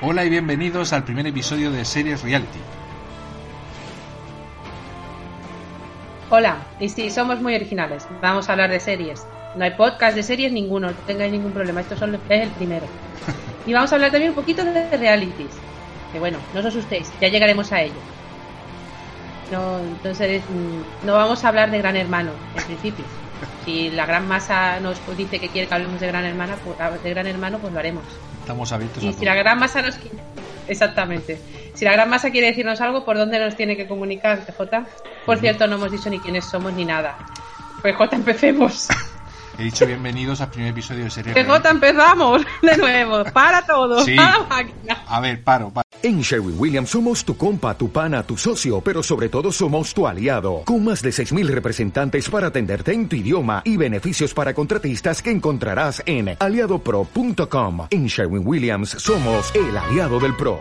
Hola y bienvenidos al primer episodio de Series Reality. Hola, y sí, somos muy originales. Vamos a hablar de series. No hay podcast de series ninguno, no tengáis ningún problema. Esto es el primero. Y vamos a hablar también un poquito de realities. Que bueno, no os asustéis, ya llegaremos a ello. No, entonces, mm, no vamos a hablar de Gran Hermano, en principio. Si la gran masa nos dice que quiere que hablemos de Gran Hermana, pues, de Gran Hermano, pues lo haremos. Estamos abiertos Y a si todo. la gran masa nos quiere... Exactamente. Si la gran masa quiere decirnos algo, ¿por dónde nos tiene que comunicar, PJ? Por cierto, no hemos dicho ni quiénes somos ni nada. PJ, empecemos. He dicho bienvenidos al primer episodio de Series PJ, Reality. empezamos de nuevo. Para todo. Sí. Para la máquina. A ver, paro, paro. En Sherwin Williams somos tu compa, tu pana, tu socio, pero sobre todo somos tu aliado, con más de 6.000 representantes para atenderte en tu idioma y beneficios para contratistas que encontrarás en aliadopro.com. En Sherwin Williams somos el aliado del PRO.